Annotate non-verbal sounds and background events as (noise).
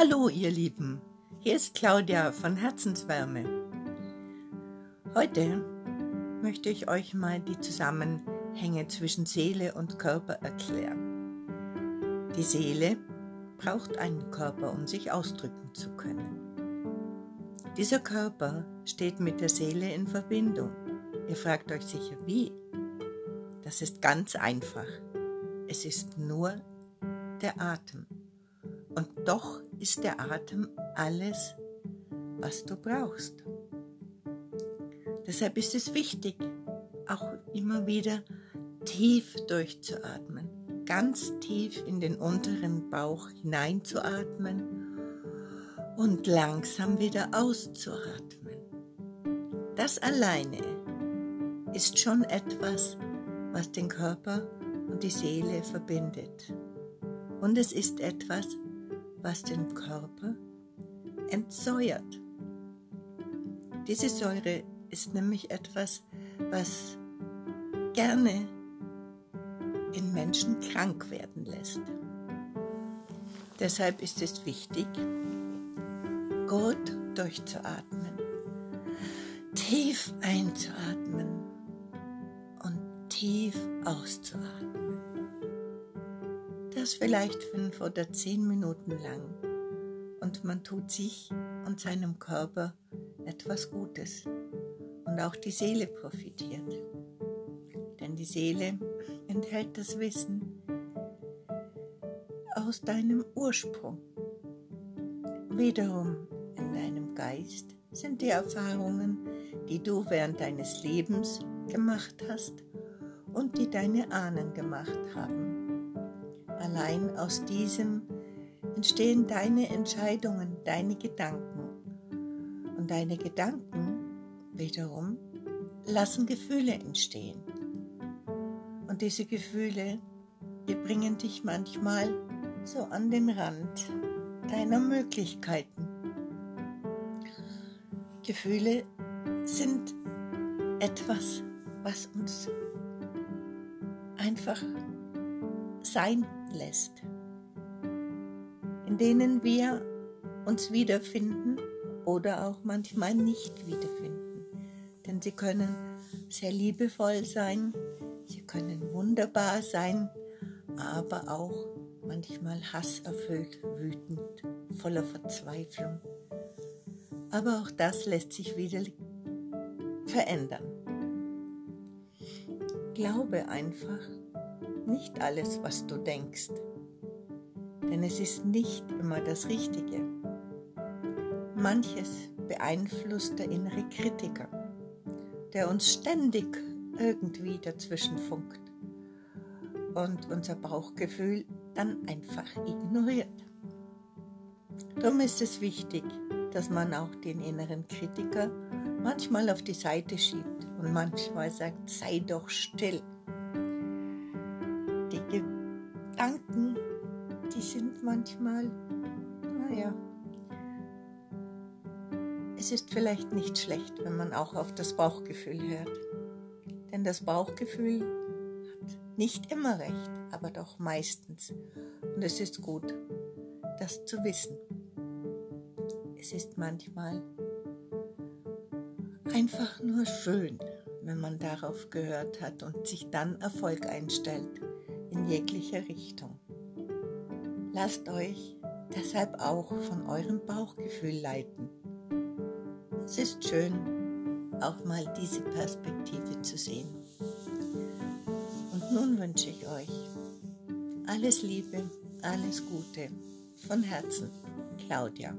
Hallo ihr Lieben, hier ist Claudia von Herzenswärme. Heute möchte ich euch mal die Zusammenhänge zwischen Seele und Körper erklären. Die Seele braucht einen Körper, um sich ausdrücken zu können. Dieser Körper steht mit der Seele in Verbindung. Ihr fragt euch sicher, wie? Das ist ganz einfach. Es ist nur der Atem. Und doch ist der Atem alles, was du brauchst. Deshalb ist es wichtig, auch immer wieder tief durchzuatmen, ganz tief in den unteren Bauch hineinzuatmen und langsam wieder auszuatmen. Das alleine ist schon etwas, was den Körper und die Seele verbindet. Und es ist etwas, was den Körper entsäuert. Diese Säure ist nämlich etwas, was gerne in Menschen krank werden lässt. Deshalb ist es wichtig, gut durchzuatmen, tief einzuatmen und tief auszuatmen das vielleicht fünf oder zehn Minuten lang und man tut sich und seinem Körper etwas Gutes und auch die Seele profitiert. Denn die Seele (laughs) enthält das Wissen aus deinem Ursprung. Wiederum in deinem Geist sind die Erfahrungen, die du während deines Lebens gemacht hast und die deine Ahnen gemacht haben. Allein aus diesem entstehen deine Entscheidungen, deine Gedanken. Und deine Gedanken wiederum lassen Gefühle entstehen. Und diese Gefühle, die bringen dich manchmal so an den Rand deiner Möglichkeiten. Gefühle sind etwas, was uns einfach sein lässt, in denen wir uns wiederfinden oder auch manchmal nicht wiederfinden. Denn sie können sehr liebevoll sein, sie können wunderbar sein, aber auch manchmal hasserfüllt, wütend, voller Verzweiflung. Aber auch das lässt sich wieder verändern. Glaube einfach, nicht alles, was du denkst, denn es ist nicht immer das Richtige. Manches beeinflusst der innere Kritiker, der uns ständig irgendwie dazwischen funkt und unser Bauchgefühl dann einfach ignoriert. Darum ist es wichtig, dass man auch den inneren Kritiker manchmal auf die Seite schiebt und manchmal sagt, sei doch still Gedanken, die sind manchmal, naja, es ist vielleicht nicht schlecht, wenn man auch auf das Bauchgefühl hört. Denn das Bauchgefühl hat nicht immer recht, aber doch meistens. Und es ist gut, das zu wissen. Es ist manchmal einfach nur schön, wenn man darauf gehört hat und sich dann Erfolg einstellt in jeglicher Richtung. Lasst euch deshalb auch von eurem Bauchgefühl leiten. Es ist schön, auch mal diese Perspektive zu sehen. Und nun wünsche ich euch alles Liebe, alles Gute von Herzen, Claudia.